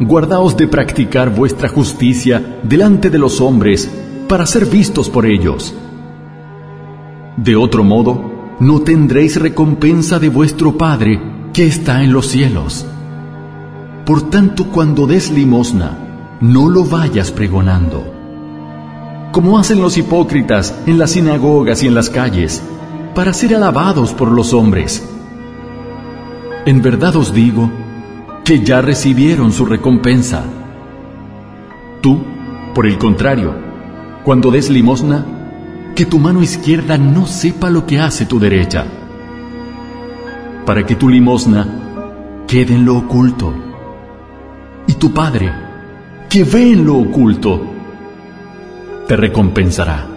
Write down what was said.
guardaos de practicar vuestra justicia delante de los hombres para ser vistos por ellos. De otro modo, no tendréis recompensa de vuestro Padre que está en los cielos. Por tanto, cuando des limosna, no lo vayas pregonando, como hacen los hipócritas en las sinagogas y en las calles, para ser alabados por los hombres. En verdad os digo que ya recibieron su recompensa. Tú, por el contrario, cuando des limosna, que tu mano izquierda no sepa lo que hace tu derecha, para que tu limosna quede en lo oculto. Y tu Padre, que ve en lo oculto, te recompensará.